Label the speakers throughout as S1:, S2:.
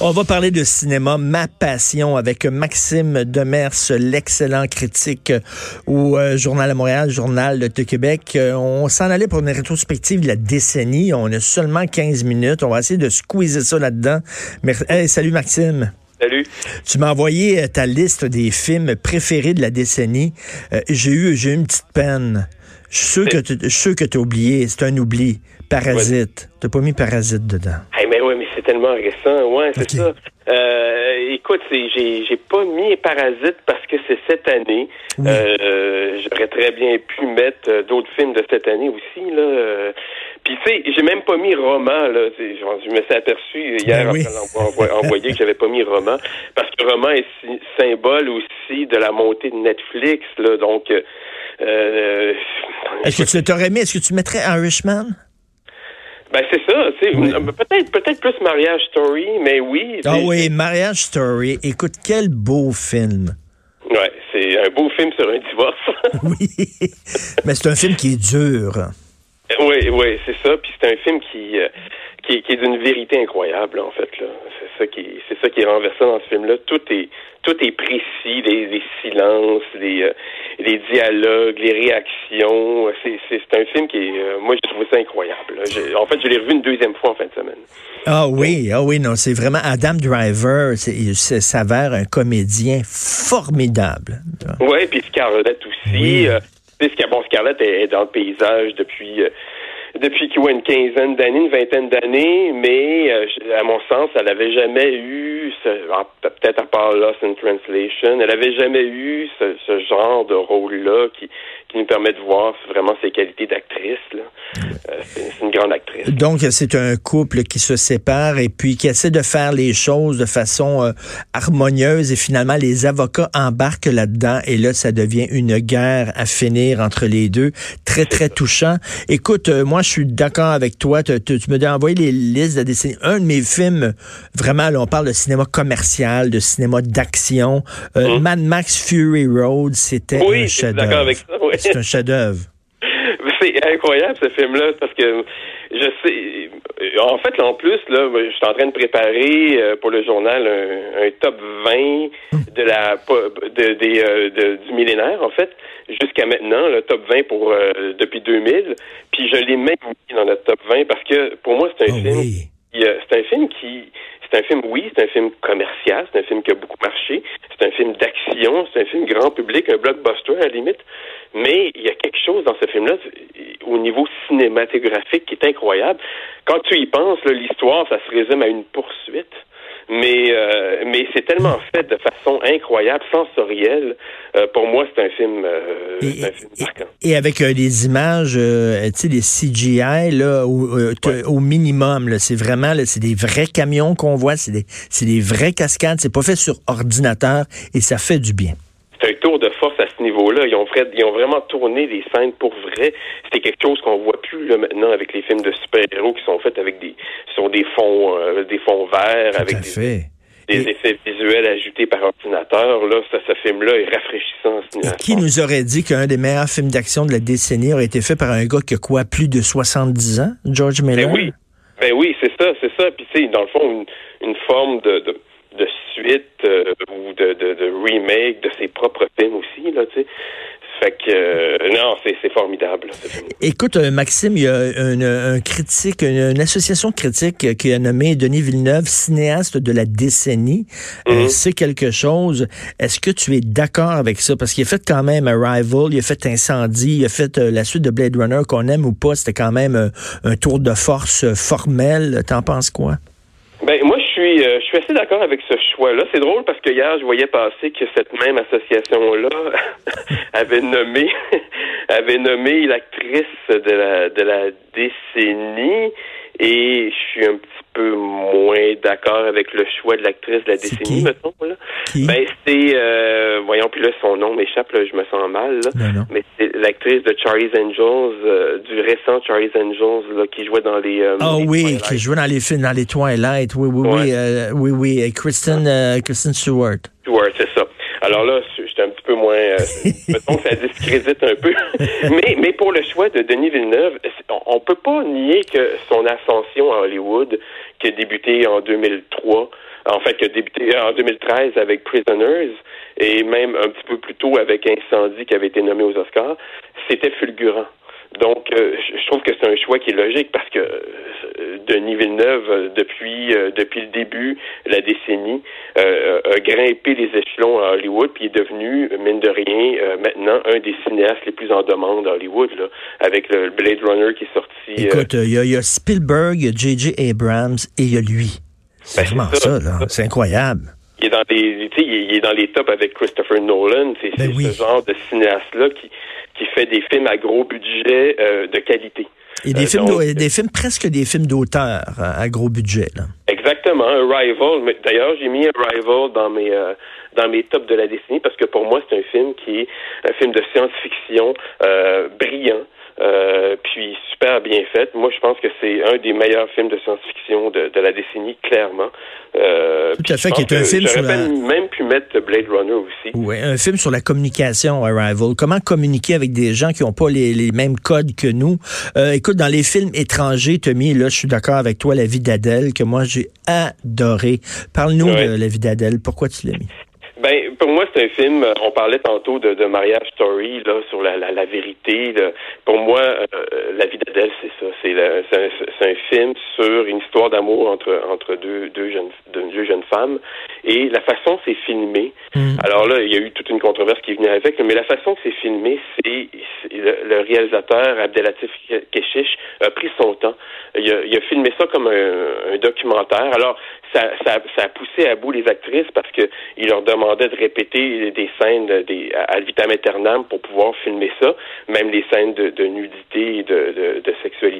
S1: On va parler de cinéma, ma passion, avec Maxime Demers, l'excellent critique au euh, Journal de Montréal, Journal de Québec. Euh, on s'en allait pour une rétrospective de la décennie. On a seulement 15 minutes. On va essayer de squeezer ça là-dedans. Hey, salut Maxime.
S2: Salut.
S1: Tu m'as envoyé euh, ta liste des films préférés de la décennie. j'ai eu, j'ai eu une petite peine. Je suis sûr que tu, as oublié. C'est un oubli. Parasite. Tu T'as pas mis Parasite dedans.
S2: Hey, mais oui, mais c'est tellement récent. Ouais, c'est ça. Euh, écoute, j'ai, j'ai pas mis Parasite parce que c'est cette année. Euh, j'aurais très bien pu mettre euh, d'autres films de cette année aussi. Là. Puis tu sais, j'ai même pas mis Roman. Là. Je me suis aperçu hier ben après envoyé que j'avais pas mis Roman parce que Roman est symbole aussi de la montée de Netflix. Là, donc
S1: euh, est-ce que tu t'aurais aimé, est-ce que tu mettrais Irishman?
S2: Ben c'est ça, peut-être peut-être plus Mariage Story, mais oui.
S1: Ah oui, Mariage Story. Écoute, quel beau film.
S2: Ouais, c'est un beau film sur un divorce.
S1: oui, mais c'est un film qui est dur.
S2: Oui, oui, c'est ça. Puis c'est un film qui, euh, qui, qui, est d'une vérité incroyable, en fait. Là. C'est ça qui, c'est ça qui est renversant dans ce film-là. Tout est, tout est précis, les, silences, les, euh, les dialogues, les réactions. C'est, c'est, un film qui est, euh, moi, je trouve ça incroyable. En fait, je l'ai revu une deuxième fois en fin de semaine.
S1: Ah oui, ah oui, non, c'est vraiment Adam Driver, c'est, s'avère un comédien formidable.
S2: Oui, puis Scarlett aussi. Oui. Euh, bon, Scarlett est, dans le paysage depuis depuis qu'il a une quinzaine d'années, une vingtaine d'années, mais euh, à mon sens, elle n'avait jamais eu, peut-être à part Lost in Translation, elle n'avait jamais eu ce, ce genre de rôle-là qui, qui nous permet de voir vraiment ses qualités d'actrice. Euh, c'est une grande actrice.
S1: Donc, c'est un couple qui se sépare et puis qui essaie de faire les choses de façon euh, harmonieuse et finalement, les avocats embarquent là-dedans et là, ça devient une guerre à finir entre les deux. Très, très touchant. Écoute, euh, moi, je suis d'accord avec toi. Tu, me dis envoyer les listes de décennies. Un de mes films, vraiment, là, on parle de cinéma commercial, de cinéma d'action. Hum. Mad Max Fury Road, c'était un chef-d'œuvre. Oui. C'est un chef-d'œuvre.
S2: C'est incroyable ce film-là parce que je sais. En fait, en plus, là, je suis en train de préparer euh, pour le journal un, top 20 de la de, des, euh, du millénaire, en fait, jusqu'à maintenant, le top 20 pour euh, depuis 2000. Puis je l'ai même mis dans le top 20 parce que pour moi, c'est un oh film. C'est un film qui c'est un film, oui, c'est un film commercial, c'est un film qui a beaucoup marché, c'est un film d'action, c'est un film grand public, un blockbuster à la limite, mais il y a quelque chose dans ce film-là au niveau cinématographique qui est incroyable. Quand tu y penses, l'histoire, ça se résume à une poursuite mais euh, mais c'est tellement fait de façon incroyable, sensorielle. Euh, pour moi, c'est un film, euh, et, un film marquant.
S1: Et, avec les images, tu sais, les CGI là, au, minimum, c'est vraiment, c'est des vrais camions qu'on voit, c'est des, c'est des vraies cascades, c'est pas fait sur ordinateur et ça fait du bien
S2: c'est un tour de force à ce niveau-là. Ils ont, ils ont vraiment tourné des scènes pour vrai. C'est quelque chose qu'on voit plus là, maintenant avec les films de super-héros qui sont faits avec des sur des fonds euh, des fonds verts avec des, effets visuels ajoutés par ordinateur. Là, ça, ce film-là est rafraîchissant.
S1: Et qui nous aurait dit qu'un des meilleurs films d'action de la décennie aurait été fait par un gars qui a quoi, plus de 70 ans, George Miller?
S2: Ben oui, ben oui, c'est ça, c'est ça. Puis sais, dans le fond, une, forme de de suite euh, ou de, de, de, remake de ses propres films aussi, là, tu sais. Fait que, euh, non, c'est formidable.
S1: Écoute, euh, Maxime, il y a une, un critique, une, association critique qui a nommé Denis Villeneuve cinéaste de la décennie. Mhm. c'est quelque chose. Est-ce que tu es d'accord avec ça? Parce qu'il a fait quand même Arrival, il a fait Incendie, il a fait la suite de Blade Runner, qu'on aime ou pas, c'était quand même un tour de force formel. T'en penses quoi?
S2: Ben, moi, je suis, euh, je suis assez d'accord avec ce choix-là. C'est drôle parce que hier, je voyais passer que cette même association-là avait nommé, avait nommé l'actrice de la, de la décennie et je suis un petit peu moins d'accord avec le choix de l'actrice de la décennie, mettons. Là. Ben, c'est, euh, voyons, puis là, son nom m'échappe, là, je me sens mal, là. mais c'est l'actrice de Charlie's Angels, euh, du récent Charlie's Angels, là, qui jouait dans les...
S1: Euh, ah oui, qui jouait dans les films, dans les Twilight, oui, oui, oui, euh, oui, oui, Kristen, Kristen Stewart.
S2: Stewart, c'est ça. Alors là, j'étais un petit peu moins. Euh, mettons que ça discrédite un peu. mais, mais pour le choix de Denis Villeneuve, on, peut pas nier que son ascension à Hollywood, qui a débuté en 2003, en fait, qui a débuté en 2013 avec Prisoners et même un petit peu plus tôt avec Incendie qui avait été nommé aux Oscars, c'était fulgurant. Donc, euh, je trouve que c'est un choix qui est logique parce que euh, Denis Villeneuve, euh, depuis depuis le début la décennie, a grimpé les échelons à Hollywood, puis est devenu, mine de rien, maintenant un des cinéastes les plus en demande à Hollywood, là, avec le Blade Runner qui est sorti.
S1: Écoute, il y, a Spielberg, il y a J.J. Abrams et il y a lui. C'est ben, vraiment ça, là. C'est incroyable.
S2: Il est dans les, il est dans les tops avec Christopher Nolan. C'est ben ce genre de cinéaste-là qui qui fait des films à gros budget euh, de qualité.
S1: Et des, euh, films des films presque des films d'auteur à gros budget. Là.
S2: Exactement, Arrival. D'ailleurs, j'ai mis Arrival dans mes euh, dans mes tops de la décennie parce que pour moi, c'est un film qui est un film de science-fiction brillant. Puis super bien fait. Moi, je pense que c'est un des meilleurs films de science-fiction de, de, la décennie, clairement.
S1: Euh, Tout à fait, qui est un film sur la...
S2: même pu mettre Blade Runner aussi.
S1: Oui, un film sur la communication, Arrival. Comment communiquer avec des gens qui n'ont pas les, les, mêmes codes que nous? Euh, écoute, dans les films étrangers, Tommy, là, je suis d'accord avec toi, La vie d'Adèle, que moi, j'ai adoré. Parle-nous de La vie d'Adèle. Pourquoi tu l'as mis?
S2: Pour moi, c'est un film. On parlait tantôt de, de Mariage Story là sur la, la, la vérité. Là. Pour moi, euh, La vie d'Adèle, c'est ça. C'est un, un, film sur une histoire d'amour entre entre deux deux jeunes deux jeunes femmes et la façon c'est filmé. Mm. Alors là, il y a eu toute une controverse qui est venue avec, mais la façon que c'est filmé, c'est le, réalisateur Abdelatif Keshish a pris son temps. Il a, il a filmé ça comme un, un documentaire. Alors ça, ça, ça, a poussé à bout les actrices parce que il leur demandait de répéter des scènes des, à vitam aeternam pour pouvoir filmer ça, même les scènes de, nudité et de, de, sexualité.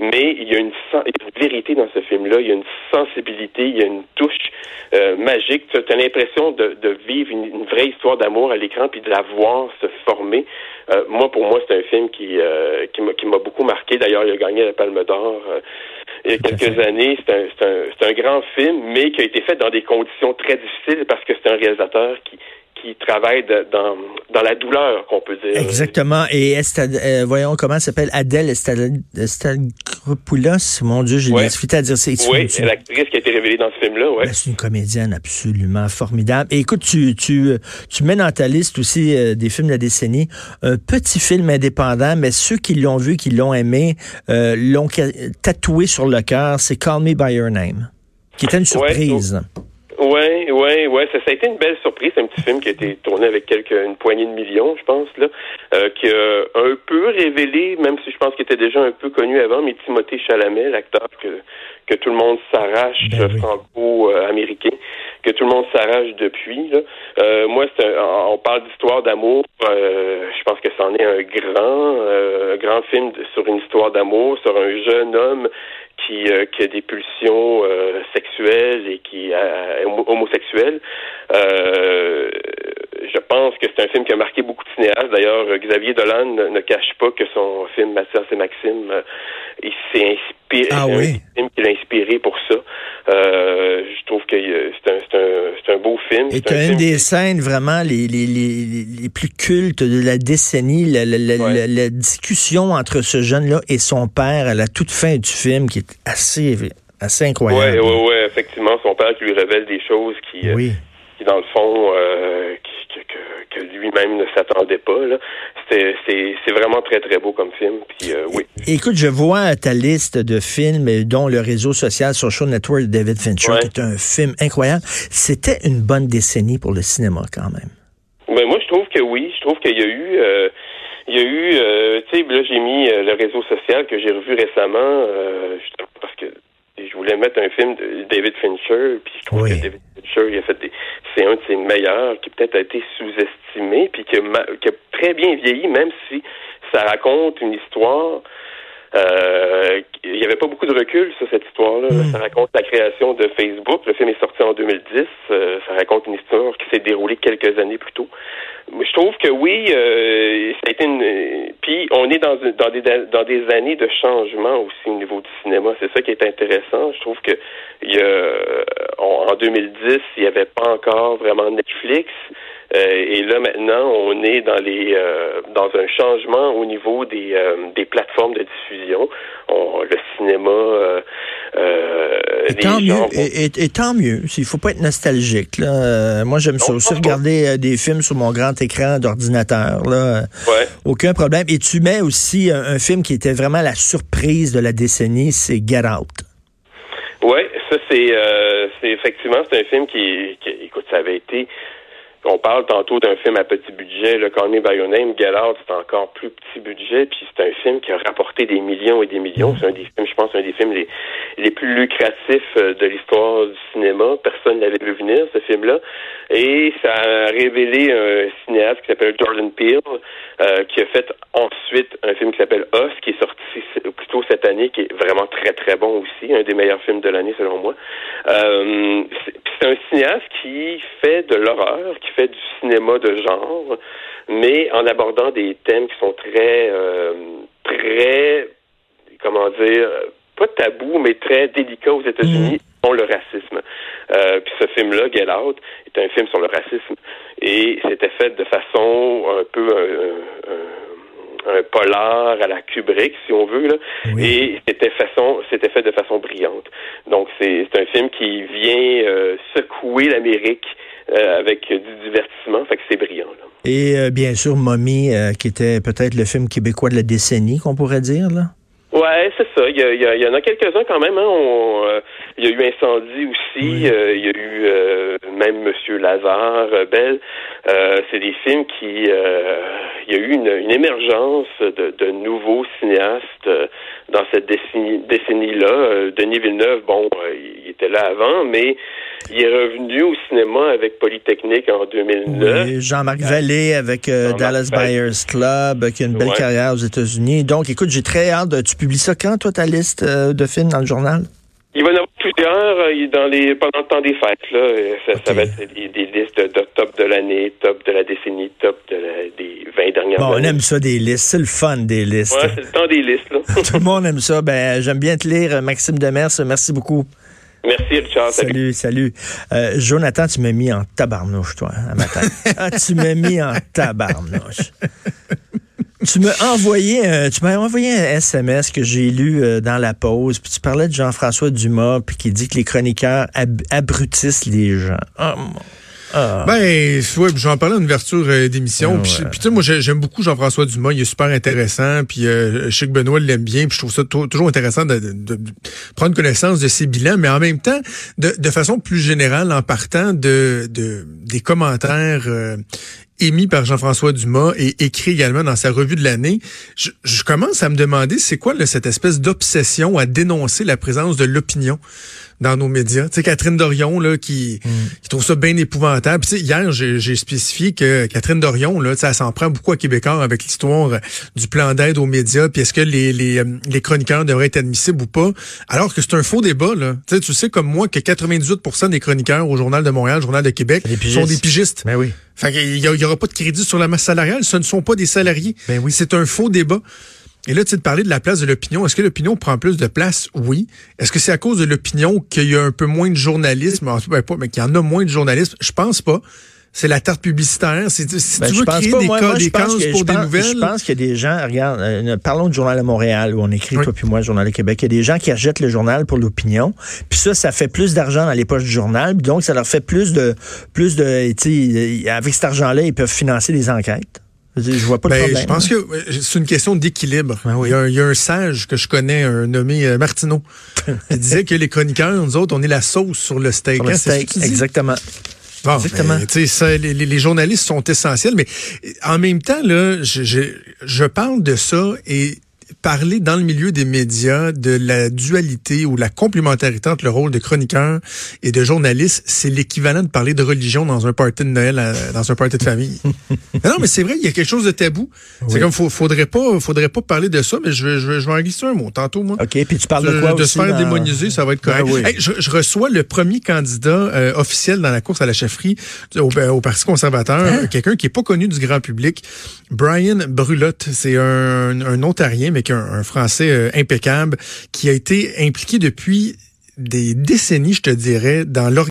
S2: Mais il y, a une, une vérité dans ce film-là, il y a une sensibilité, il y a une touche euh, magique. Tu as l'impression de, de vivre une, vraie histoire d'amour à l'écran puis de la voir se former. Euh, moi, pour moi, c'est un film qui, euh, qui m'a beaucoup marqué. D'ailleurs, il a gagné la Palme d'Or il y a quelques années. C'est un, un, un, grand film, mais qui a été fait dans des conditions très difficiles parce que c'est un réalisateur qui, qui travaille dans, dans la douleur, qu'on peut dire.
S1: Exactement. Et euh, voyons comment s'appelle Adèle Estagropoulos. Mon Dieu, j'ai ouais. difficulté à dire
S2: c'est Oui, c'est l'actrice qui a été révélée dans ce film-là. Ouais. Ben,
S1: c'est une comédienne absolument formidable. Et écoute, tu, tu, tu mets dans ta liste aussi euh, des films de la décennie un petit film indépendant, mais ceux qui l'ont vu, qui l'ont aimé, euh, l'ont tatoué sur le cœur. C'est Call Me by Your Name, qui était une surprise.
S2: Oui, oui, oui. Ça, ça, a été une belle surprise. C'est un petit film qui a été tourné avec quelques, une poignée de millions, je pense, là, euh, qui a un peu révélé, même si je pense qu'il était déjà un peu connu avant, mais Timothée Chalamet, l'acteur que, que tout le monde s'arrache, ben franco-américain, que tout le monde s'arrache depuis. Là. Euh, moi, c'est on parle d'histoire d'amour. Euh, je pense que c'en est un grand, euh, grand film sur une histoire d'amour, sur un jeune homme qui, euh, qui a des pulsions euh, sexuelles et qui est homosexuel. Euh, que c'est un film qui a marqué beaucoup de cinéastes. D'ailleurs, Xavier Dolan ne, cache pas que son film Mathias et Maxime, il s'est inspiré,
S1: ah, oui.
S2: un film qui l'a inspiré pour ça. je trouve que c'est un, un, un, beau film.
S1: Et tu as une des scènes vraiment les, les, les, les, plus cultes de la décennie, la, la, la, la discussion entre ce jeune-là et son père à la toute fin du film qui est assez, assez incroyable.
S2: Oui, oui, oui, effectivement. Son père qui lui révèle des choses qui, euh, qui dans le fond, euh, que, que, lui-même ne s'attendait pas. C'est vraiment très, très beau comme film. Puis, euh, oui.
S1: Écoute, je vois ta liste de films, dont le réseau social Social Network de David Fincher, qui est un film incroyable. C'était une bonne décennie pour le cinéma, quand même.
S2: Mais moi, je trouve que oui. Je trouve qu'il y a eu il y a eu, euh, tu sais, là j'ai mis euh, le réseau social que j'ai revu récemment, euh, parce que je voulais mettre un film de David Fincher, puis je trouve que David Fincher, il a fait des, c'est un de ses meilleurs, qui peut-être a été sous-estimé, puis qui a, qui a très bien vieilli, même si ça raconte une histoire euh, il n'y avait pas beaucoup de recul sur cette histoire-là. Hmm. Ça raconte la création de Facebook. Le film est sorti en 2010. Euh, ça raconte une histoire qui s'est déroulée quelques années plus tôt. Je trouve que oui, euh, ça a été une. Puis on est dans, dans des dans des années de changement aussi au niveau du C'est ça qui est intéressant. Je trouve que y a, en 2010, il n'y avait pas encore vraiment Netflix. Euh, et là maintenant, on est dans les euh, dans un changement au niveau des, euh, des plateformes de diffusion. On, le cinéma
S1: et, tant mieux, et, tant mieux. Il faut pas être nostalgique. Là. moi, j'aime ça aussi regarder des films sur mon grand écran d'ordinateur. Là. Aucun problème. Et tu mets aussi un, film qui était vraiment la surprise de la décennie, c'est Get Out.
S2: Oui, ça c'est c'est effectivement c'est un film qui, qui, écoute ça avait été on parle tantôt d'un film à petit budget, le Call Me By Your Name, Out, c'est encore plus petit budget, puis c'est un film qui a rapporté des millions et des millions. C'est un des films, je pense, un des films les, les plus lucratifs euh, de l'histoire du cinéma. Personne n'avait vu venir, ce film-là. Et ça a révélé un cinéaste qui s'appelle Jordan Peele, euh, qui a fait ensuite un film qui s'appelle Us, qui est sorti plutôt cette année, qui est vraiment très très bon aussi, un des meilleurs films de l'année selon moi. Euh, c'est un cinéaste qui fait de l'horreur, fait du cinéma de genre, mais en abordant des thèmes qui sont très, euh, très, comment dire, pas tabou, mais très délicats aux États-Unis, mmh. le racisme. Euh, puis ce film-là, Get Out, est un film sur le racisme. Et c'était fait de façon un peu un, polar à la Kubrick, si on veut, là. Et c'était façon, c'était fait de façon brillante. Donc c'est un film qui vient euh, secouer l'Amérique euh, avec du divertissement, fait que c'est brillant. Là.
S1: Et euh, bien sûr, Mommy, qui était peut-être le film québécois de la décennie, qu'on pourrait dire, là.
S2: Ouais, c'est ça. Il y, en a quelques-uns quand même. Hein. Il y a eu Incendie aussi. il y a eu même Monsieur Lazare, Belle. c'est des films qui il y a eu une, émergence de, de, nouveaux cinéastes euh, dans cette décennie-là. Euh, Denis Villeneuve, bon, euh, il était là avant, mais il est revenu au cinéma avec Polytechnique en 2009. Oui,
S1: Jean-Marc Vallée avec Dallas Buyers Club, qui a une belle carrière aux États-Unis. Donc, écoute, j'ai très hâte. De, tu publies ça quand, toi, ta liste de films dans le journal?
S2: Il va y en avoir plusieurs euh, dans les, pendant le temps des fêtes. Là. Ça, ça va être des, des listes de, top de l'année, top de la décennie, top de des 20 dernières
S1: bon,
S2: années.
S1: On aime ça des listes. C'est le fun des listes.
S2: Ouais, c'est le temps des listes. Là.
S1: Tout le monde aime ça. Ben, J'aime bien te lire, Maxime Demers. Merci beaucoup.
S2: Merci, Richard.
S1: Salut, salut. Euh, Jonathan, tu m'as mis en tabarnouche, toi, à matin. ah, tu m'as mis en tabarnouche tu m'as envoyé, un, tu m'as envoyé un SMS que j'ai lu euh, dans la pause, puis tu parlais de Jean-François Dumas, puis qui dit que les chroniqueurs abrutissent les gens. Oh,
S3: ah. Ben, ouais, j'en parlais en ouverture euh, d'émission. puis, tu sais, moi, j'aime beaucoup Jean-François Dumas. Il est super intéressant. Puis, euh, je sais que Benoît l'aime bien. Puis, je trouve ça toujours intéressant de, prendre connaissance de ses bilans. Mais en même temps, de, façon plus générale, en partant de, des commentaires euh, émis par Jean-François Dumas et écrit également dans sa revue de l'année, je, commence à me demander c'est quoi cette espèce d'obsession à dénoncer la présence de l'opinion? Dans nos médias. Tu sais, Catherine Dorion, là, qui, mm. qui trouve ça bien épouvantable. Tu sais, hier, j'ai spécifié que Catherine Dorion, là, elle s'en prend beaucoup à Québécois avec l'histoire du plan d'aide aux médias, puis est-ce que les, les, euh, les, chroniqueurs devraient être admissibles ou pas, alors que c'est un faux débat, là. Tu sais, tu sais comme moi que 98% des chroniqueurs au Journal de Montréal, Journal de Québec, sont des pigistes.
S1: Ben oui.
S3: Fait qu'il y, aura pas de crédit sur la masse salariale. Ce ne sont pas des salariés.
S1: Ben oui.
S3: C'est un faux débat. Et là, tu sais, de parler de la place de l'opinion. Est-ce que l'opinion prend plus de place? Oui. Est-ce que c'est à cause de l'opinion qu'il y a un peu moins de journalisme? Ben, pas, mais qu'il y en a moins de journalisme? Je pense pas. C'est la tarte publicitaire. Si ben, tu veux créer des, cas, des cases pour des nouvelles.
S1: Je pense qu'il y a des gens, regarde, euh, parlons du Journal de Montréal, où on écrit, toi puis moi, le Journal de Québec. Il y a des gens qui achètent le journal pour l'opinion. Puis ça, ça fait plus d'argent dans les poches du journal. Donc, ça leur fait plus de, plus de, tu sais, avec cet argent-là, ils peuvent financer des enquêtes. Je vois pas
S3: ben, Je pense que c'est une question d'équilibre. Ben il, y a un sage que je connais, un nommé euh, Martineau, qui disait que les chroniqueurs, nous autres, on est la sauce sur le steak.
S1: Sur le hein, steak, exactement.
S3: Bon, Exactement. Ben, ça, les, les, journalistes sont essentiels, mais en même temps, là, je, je, je parle de ça et parler dans le milieu des médias de la dualité ou la complémentarité entre le rôle de chroniqueur et de journaliste, c'est l'équivalent de parler de religion dans un party de Noël, dans un party de famille. non, mais c'est vrai, il y a quelque chose de tabou. C'est comme, faudrait pas, faudrait pas parler de ça, mais je vais, je vais, je vais en glisser un mot tantôt, moi.
S1: OK, puis tu parles de, quoi
S3: De
S1: se
S3: faire démoniser, ça va être correct. Ben je, reçois le premier candidat euh, officiel dans la course à la chefferie au, ben, au Parti conservateur, hein? quelqu'un qui est pas connu du grand public, Brian Brulotte. C'est un, un Ontarien, mais un, Français euh, impeccable, qui a été impliqué depuis des décennies, je te dirais, dans l'organisation